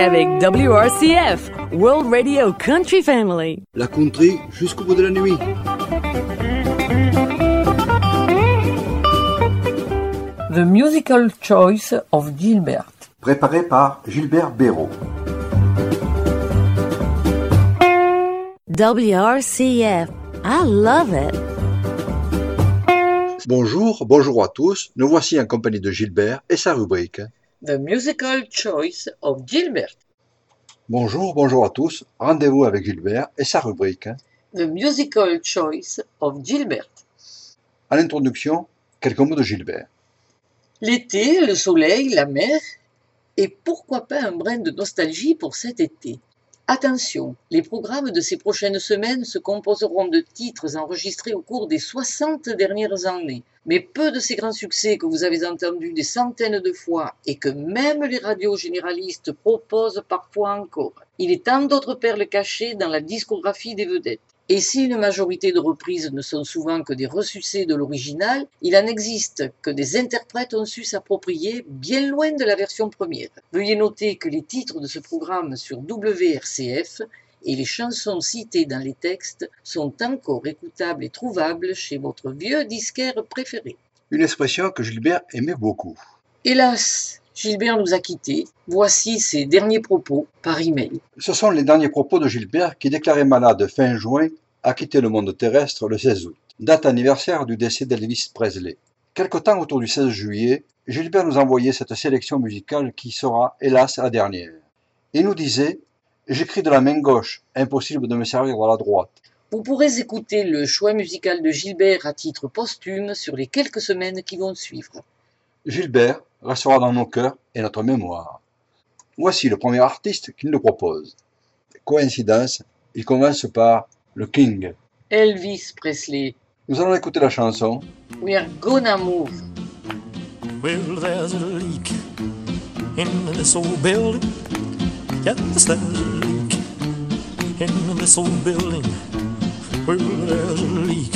avec WRCF, World Radio Country Family. La country jusqu'au bout de la nuit. The Musical Choice of Gilbert. Préparé par Gilbert Béraud. WRCF, I love it. Bonjour, bonjour à tous. Nous voici en compagnie de Gilbert et sa rubrique. The Musical Choice of Gilbert. Bonjour, bonjour à tous. Rendez-vous avec Gilbert et sa rubrique. The Musical Choice of Gilbert. À l'introduction, quelques mots de Gilbert. L'été, le soleil, la mer, et pourquoi pas un brin de nostalgie pour cet été? Attention, les programmes de ces prochaines semaines se composeront de titres enregistrés au cours des 60 dernières années. Mais peu de ces grands succès que vous avez entendus des centaines de fois et que même les radios généralistes proposent parfois encore. Il est tant d'autres perles cachées dans la discographie des vedettes. Et si une majorité de reprises ne sont souvent que des ressucés de l'original, il en existe que des interprètes ont su s'approprier bien loin de la version première. Veuillez noter que les titres de ce programme sur WRCF et les chansons citées dans les textes sont encore écoutables et trouvables chez votre vieux disquaire préféré. Une expression que Gilbert aimait beaucoup. Hélas, Gilbert nous a quittés. Voici ses derniers propos par email. Ce sont les derniers propos de Gilbert qui, déclaré malade fin juin, a quitté le monde terrestre le 16 août, date anniversaire du décès d'Elvis Presley. Quelque temps autour du 16 juillet, Gilbert nous envoyait cette sélection musicale qui sera, hélas, la dernière. Il nous disait J'écris de la main gauche, impossible de me servir de la droite. Vous pourrez écouter le choix musical de Gilbert à titre posthume sur les quelques semaines qui vont suivre. Gilbert restera dans nos cœurs et notre mémoire. Voici le premier artiste qui nous propose. Coïncidence, il commence par le King. Elvis Presley. Nous allons écouter la chanson We are gonna move. Well, there's a leak in this old building. Yes, there's a leak in this old building. Well, there's a leak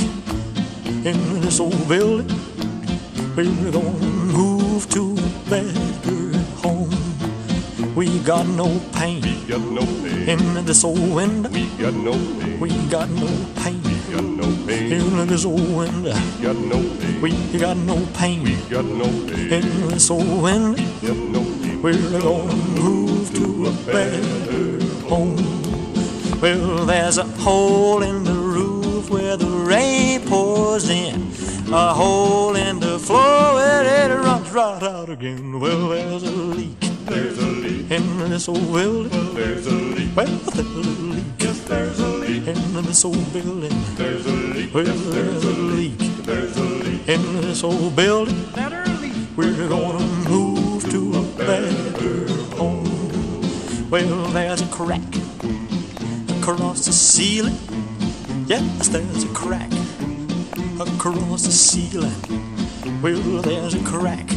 in this old building. We're gonna move to a better home. We got no pain We got no pain. in this old window. We got no pain. We got no pain We got no pain. in this old window. We got no pain. We got no pain We got no pain. in this old window. We got no pain. We're gonna move to a better home. Well, there's a hole in the roof where the rain pours in, a hole in the floor where it runs right out again. Well, there's a leak There's a leak. in this old building. There's a leak. Well, there's a leak Yes, there's a leak. in this old building. There's a leak. Well, Yes, there's there's a a leak. leak There's a leak. in this old building. Better leak. We're gonna move to a better home. Well, there's a crack across the ceiling. Yes, there's a crack across the ceiling. Well, there's a crack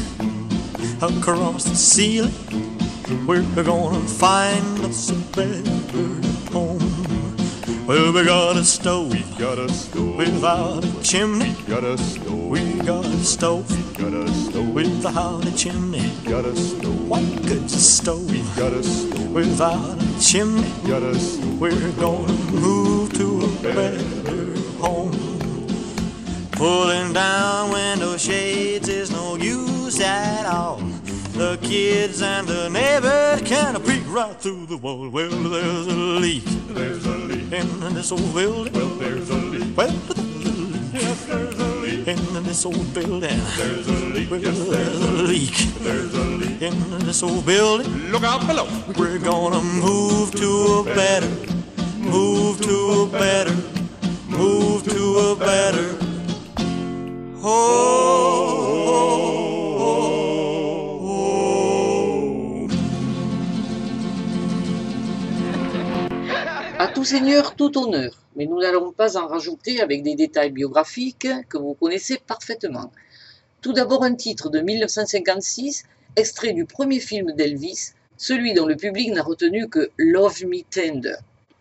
across the ceiling. We're gonna find us a better home. Well, we got a stove We got a stove. without a chimney. Got a stove. We got a stove Got a stove. without a chimney. Got a stove. What good's a stove we Got a stove. without a chimney? Got a stove. We're gonna move to a better home. Pulling down window shades is no use at all. The kids and the neighbors can peek right through the wall. Well, there's a leak There's a leak. in this old building. Well, there's a leak. Well, there's a leak Yes, there's a leak. in this old building. There's a leak. Well, Yes, there's a leak. There's a leak. in this old building. Look out below. We're gonna move to a better, move to a better, move to a better. À tout seigneur, tout honneur. Mais nous n'allons pas en rajouter avec des détails biographiques que vous connaissez parfaitement. Tout d'abord un titre de 1956, extrait du premier film d'Elvis, celui dont le public n'a retenu que Love Me Tender.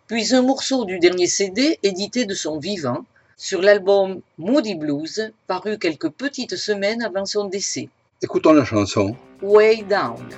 Puis un morceau du dernier CD édité de son vivant, sur l'album Moody Blues, paru quelques petites semaines avant son décès. Écoutons la chanson Way Down.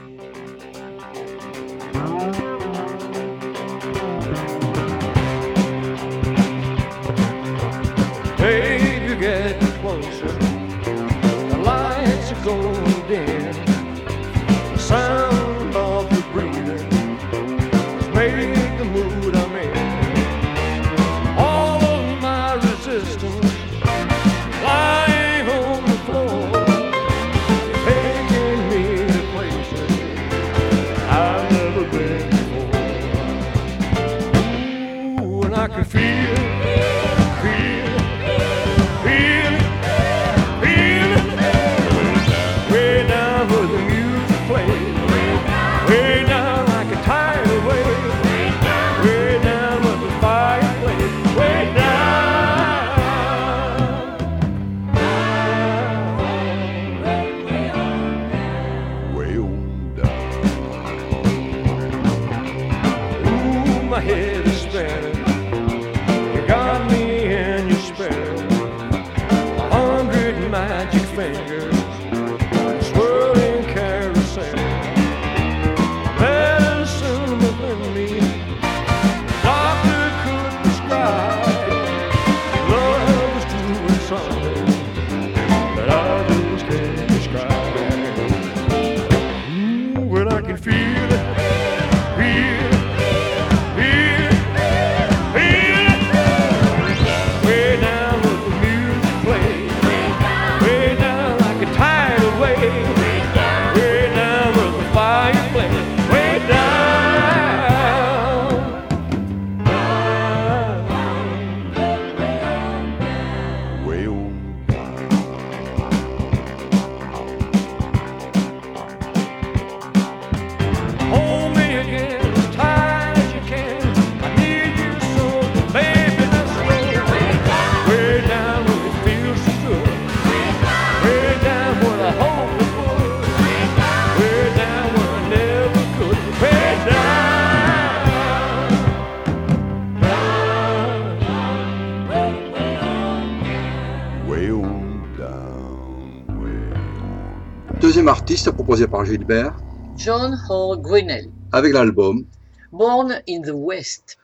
Par Gilbert John Hall Grinnell, avec l'album. Born in the West,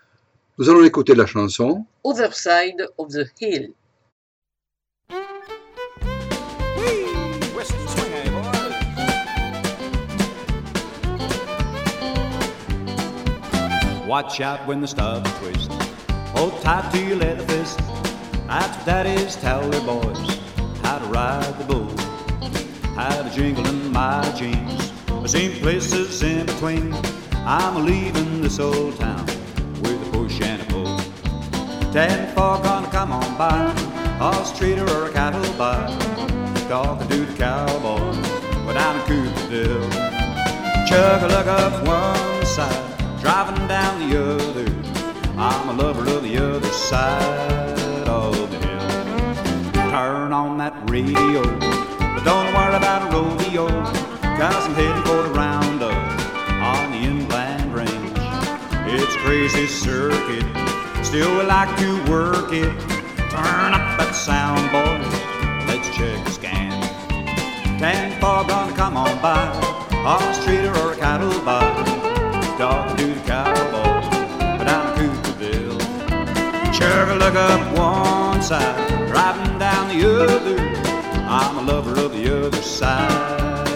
Nous allons écouter la chanson Other Side of the Hill. Watch out when the stubs twist. Hold tight to your leather fist. That's what daddies tell their boys. How to ride the bull. How a jingle in my jeans. I've seen places in between. I'm a leaving this old town with a push and a pull. Ten four gonna come on by, horse trader or a cattle buy. Talking to the cowboy, but I'm a Cooperdale. Chug a lug up one side, driving down the other. I'm a lover of the other side of the hill. Turn on that radio, but don't worry about a rodeo, cause I'm heading for the roundup on the inland range. It's crazy circuit, still we like to work it. Turn up that sound, boys, let's check the scan. Ten four gonna come on by, horse trader or a cattle buy. Talking to the cowboy, but I'm Cooperville. A lug up one side, driving down the other. I'm a lover of the other side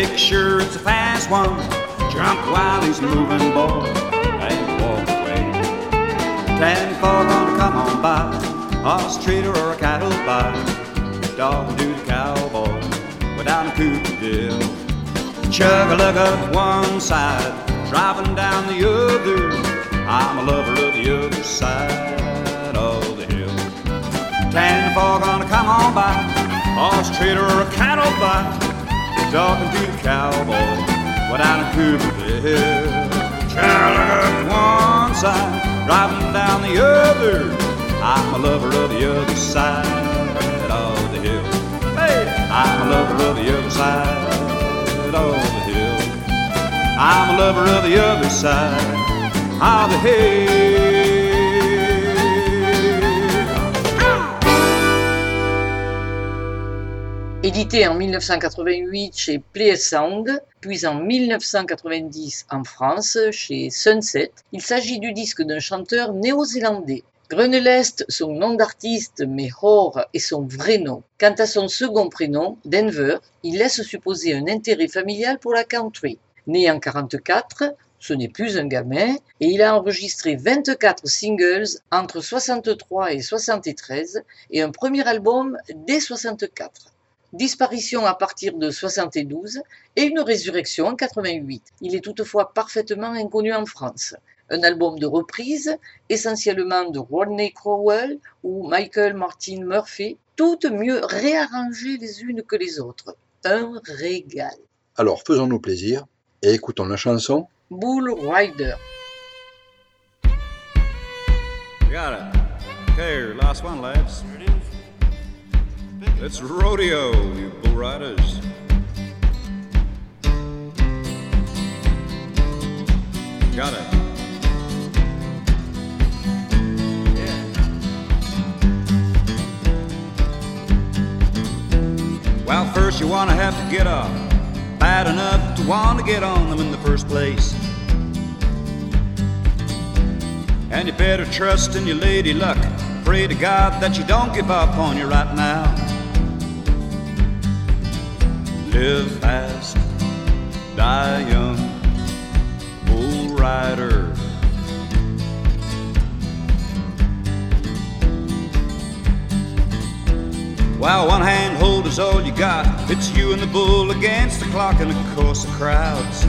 Make sure it's a fast one. Jump while he's moving, boy, and walk away. Ten four gonna come on by, horse trader or a cattle buy. Dog do the cowboy, but down in Cooperville. Chug a lug up one side, driving down the other. I'm a lover of the other side of the hill. Ten four gonna come on by, horse trader or a cattle buy. Talking to the cowboy, but down in Cooperville. Chug a lug up one side, driving down the other. I'm a lover of the other side of the hill. Hey, I'm a lover of the other side of the hill. I'm a lover of the other side of the hill. Édité en 1988 chez Play Sound, puis en 1990 en France chez Sunset, il s'agit du disque d'un chanteur néo-zélandais. Grenelest, son nom d'artiste, mais Hoare est son vrai nom. Quant à son second prénom, Denver, il laisse supposer un intérêt familial pour la country. Né en 44, ce n'est plus un gamin, et il a enregistré 24 singles entre 63 et 73 et un premier album dès 64 disparition à partir de 72 et une résurrection en 88. Il est toutefois parfaitement inconnu en France. Un album de reprise, essentiellement de Rodney Crowell ou Michael Martin Murphy, toutes mieux réarrangées les unes que les autres. Un régal. Alors faisons-nous plaisir et écoutons la chanson Bull Rider. Got it. Okay, last one, lads. It's rodeo, you bull riders. Got it. Well, first you wanna have to get up, bad enough to wanna get on them in the first place. And you better trust in your lady luck. Pray to God that you don't give up on you right now. Live fast, die young, bull rider. While one handhold is all you got, it's you and the bull against the clock and of course the crowds.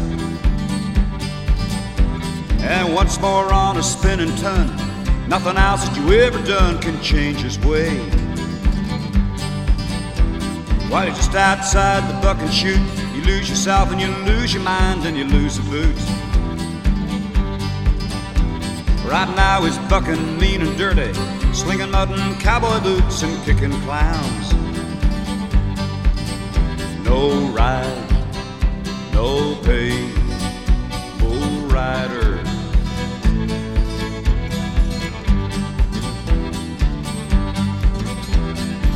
And once more on a spinning ton, nothing else that you ever done can change his way. While you're just outside the buck and shoot, you lose yourself and you lose your mind and you lose the boots. Right now he's bucking mean and dirty, slinging mud and cowboy boots and kicking clowns. No ride, no pay, bull rider.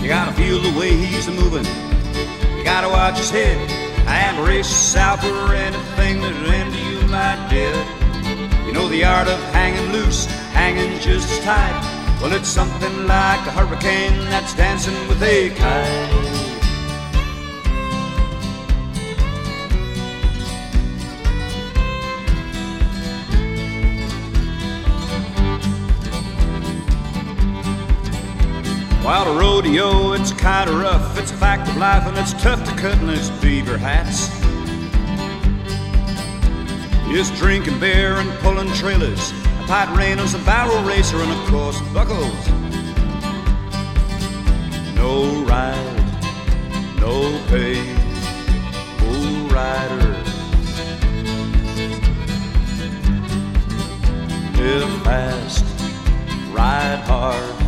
You gotta feel the way he's moving. Gotta watch his head and brace yourself for anything that end you might did. You know the art of hanging loose, hanging just as tight. Well, it's something like a hurricane that's dancing with a kite. While the rodeo, it's kinda rough. It's a fact of life and it's tough to cut its beaver hats. It's drinking beer and pulling trailers, a tight reins, a barrel racer, and of course buckles. No ride, no pay, bull rider. Live fast, ride hard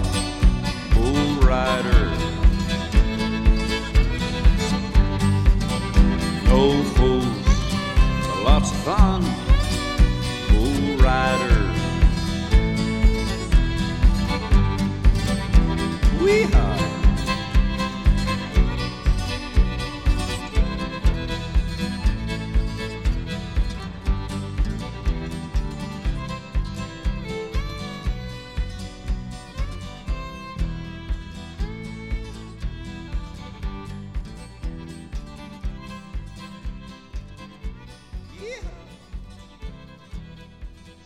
bull rider. No fools, lots of fun, bull rider. Weehaw.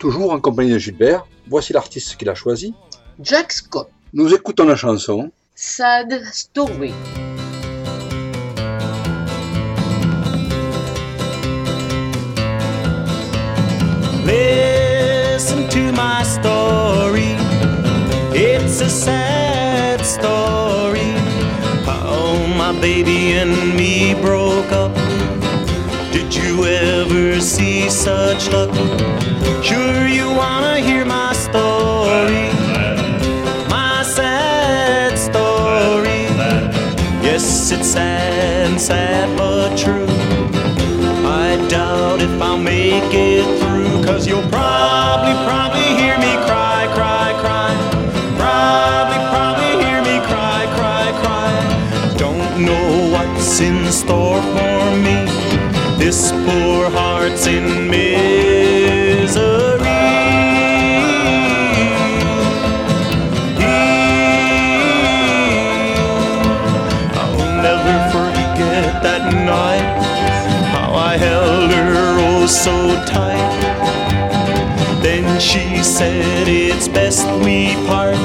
Toujours en compagnie de Gilbert, voici l'artiste qu'il a choisi. Jack Scott. Nous écoutons la chanson Sad Story. Listen to my story. It's a sad story. How my baby and me broke up. Did you ever see such luck? Sure, you wanna hear my story. My sad story. Yes, it's sad, and sad but true. I doubt if I'll make it through, cause you'll probably, probably hear me cry, cry, cry. Probably, probably hear me cry, cry, cry. Don't know what's in store for me. This poor heart's in she said it's best we part,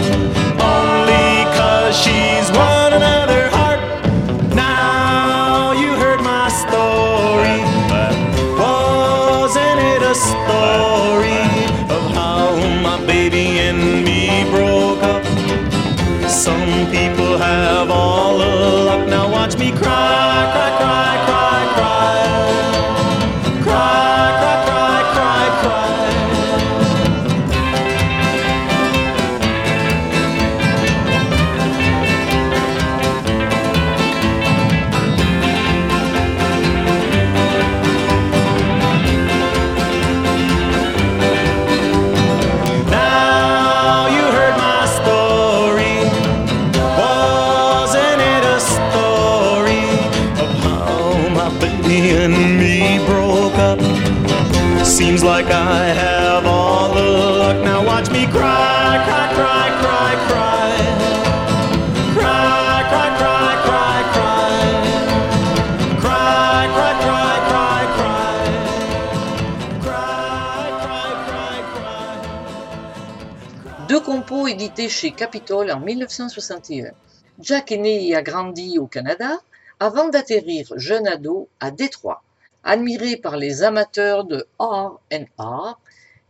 chez Capitol en 1961. Jack est né et a grandi au Canada avant d'atterrir jeune ado à Détroit. Admiré par les amateurs de R&R,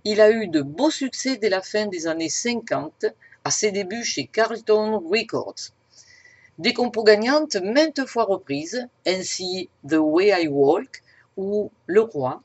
il a eu de beaux succès dès la fin des années 50 à ses débuts chez Carlton Records. Des compos gagnantes maintes fois reprises, ainsi The Way I Walk ou Le Roi,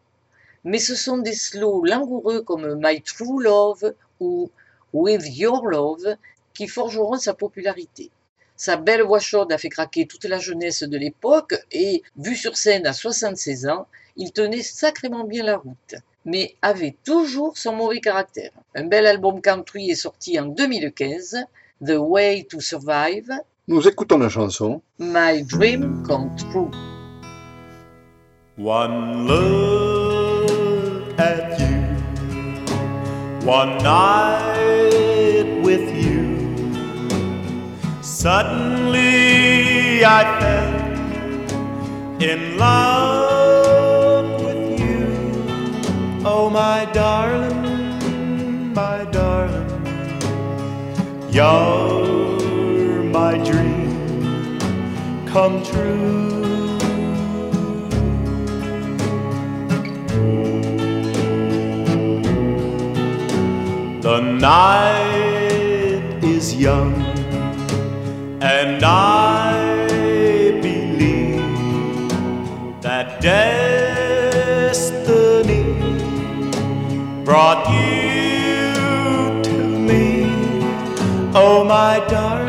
mais ce sont des slows langoureux comme My True Love ou With Your Love qui forgeront sa popularité. Sa belle voix chaude a fait craquer toute la jeunesse de l'époque et, vu sur scène à 76 ans, il tenait sacrément bien la route, mais avait toujours son mauvais caractère. Un bel album country est sorti en 2015, The Way to Survive, Nous écoutons la chanson. My Dream Come True. One look at you, one night with you. Suddenly I fell in love with you. Oh, my darling, my darling, you're my dream come true. The night young, and I believe that destiny brought you to me. Oh, my darling,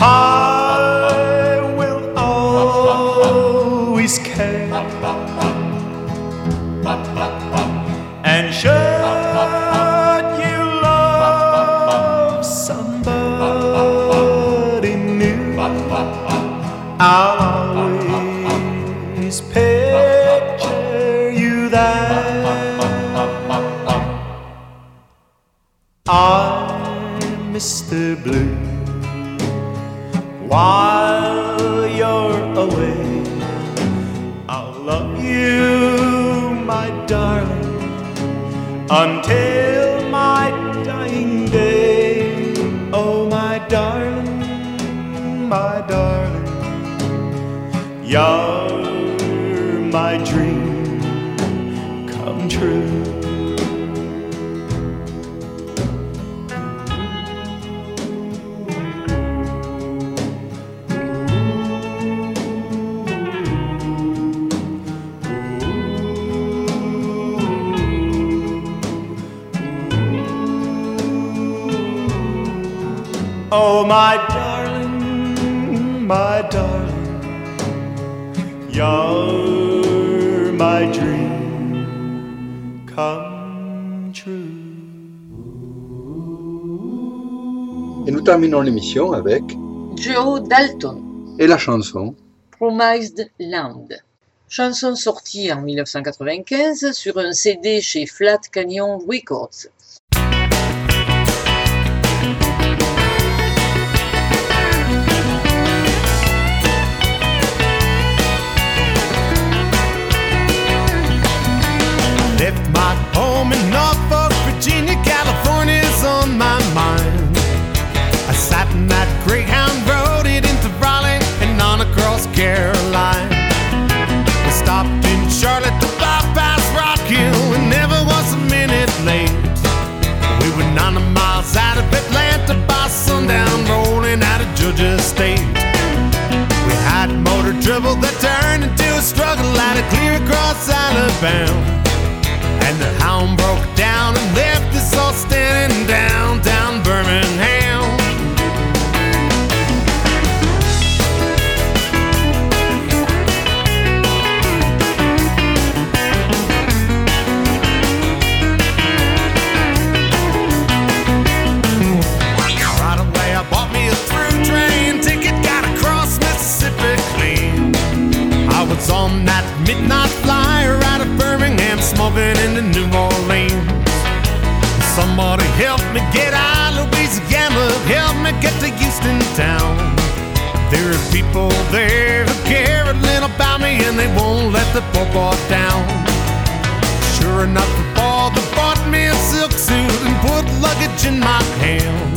I will always care. And should you love somebody new, I'll while Oh, my darling, my darling, you're my dream come true. Et nous terminons l'émission avec Joe Dalton. et la chanson. Promised Land. Chanson sortie en 1995 sur un CD chez Flat Canyon Records. State. We had motor trouble that turned into a struggle out of clear across Alabama. And the hound broke down and left us all standing down, down Birmingham. on that midnight flyer out of Birmingham, smoking into New Orleans. Somebody help me get out of Louisiana, help me get to Houston town. There are people there who care a little about me and they won't let the poor boy down. Sure enough, the ball bought me a silk suit and put luggage in my hand.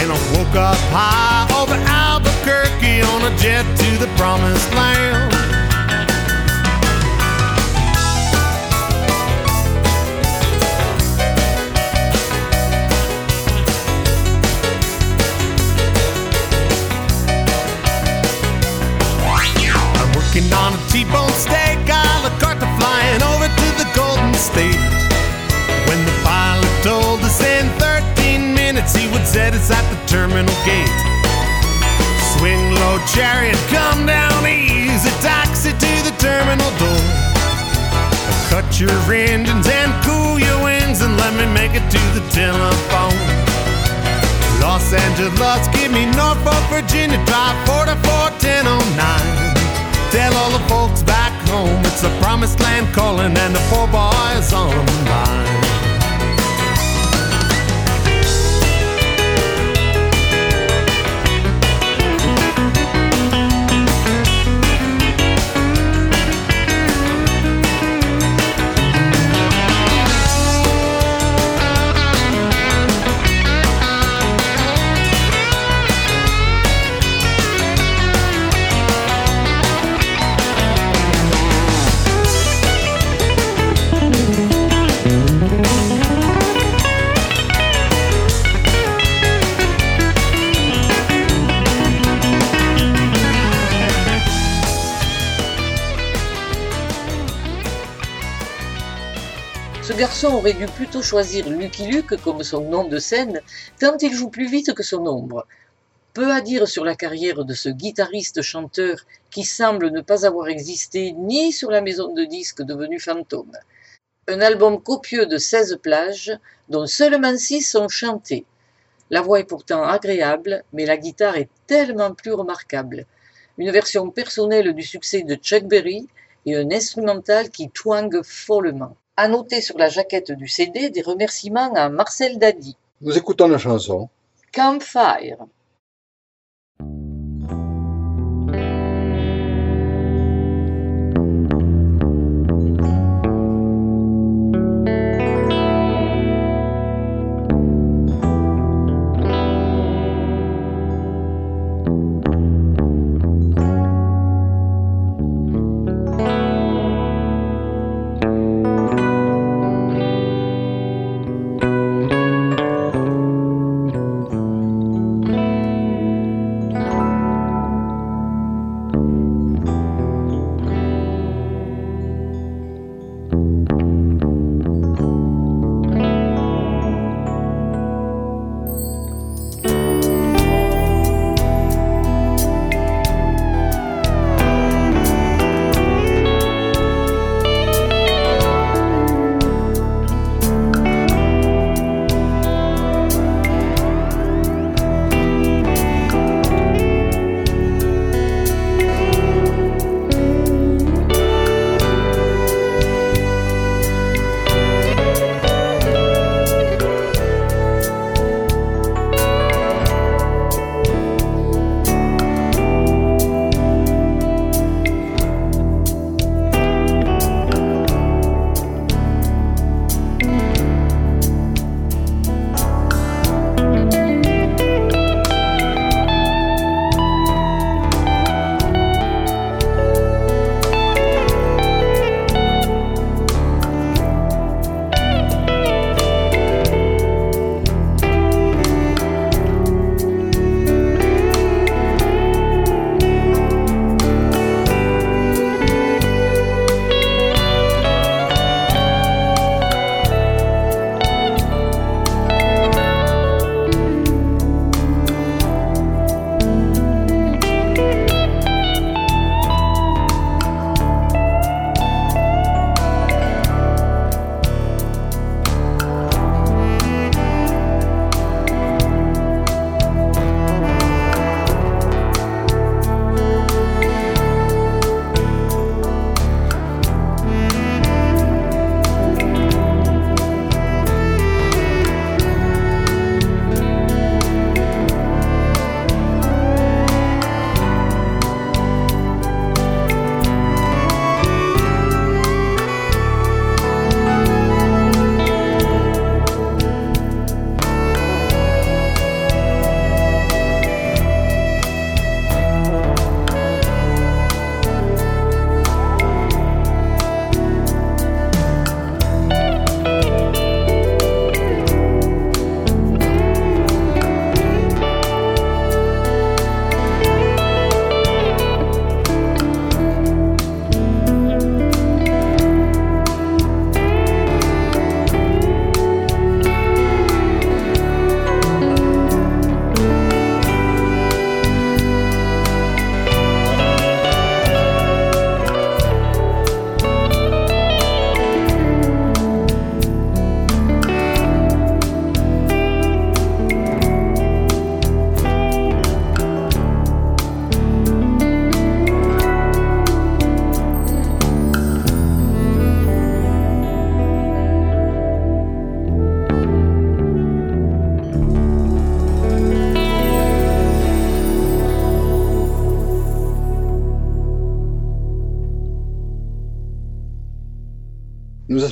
And I woke up high over Albuquerque on a jet to the promised land. On a T-bone steak, a la carte flying over to the Golden State. When the pilot told us in 13 minutes he would set us at the terminal gate. Swing low chariot, come down easy, taxi to the terminal door. Cut your engines and cool your wings and let me make it to the telephone. Los Angeles, give me Norfolk, Virginia, drive 441009. Tell all the folks back home it's the promised land calling and the poor boys on the line. Garçon aurait dû plutôt choisir Lucky Luke comme son nom de scène, tant il joue plus vite que son ombre. Peu à dire sur la carrière de ce guitariste-chanteur qui semble ne pas avoir existé ni sur la maison de disques devenue fantôme. Un album copieux de 16 plages, dont seulement 6 sont chantées. La voix est pourtant agréable, mais la guitare est tellement plus remarquable. Une version personnelle du succès de Chuck Berry et un instrumental qui twangue follement. À noter sur la jaquette du CD des remerciements à Marcel Dadi. Nous écoutons la chanson. Campfire.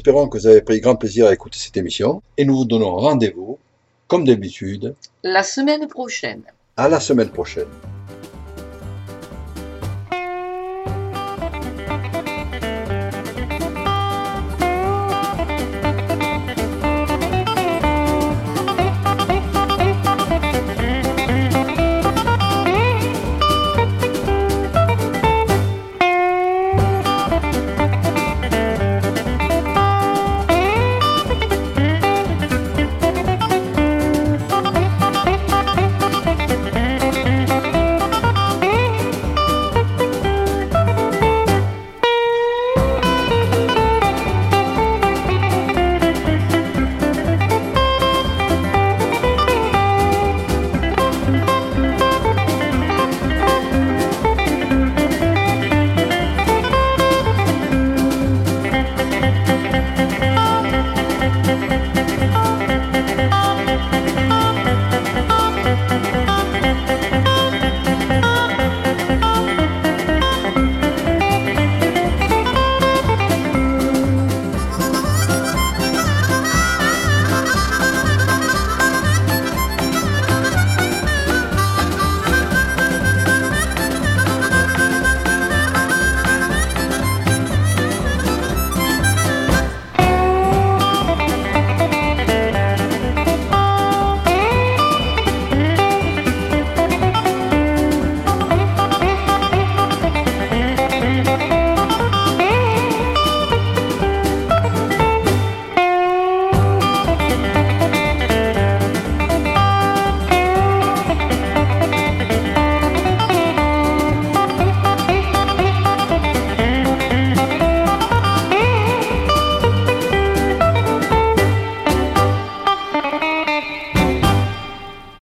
Espérons que vous avez pris grand plaisir à écouter cette émission et nous vous donnons rendez-vous, comme d'habitude, La semaine prochaine. à la semaine prochaine.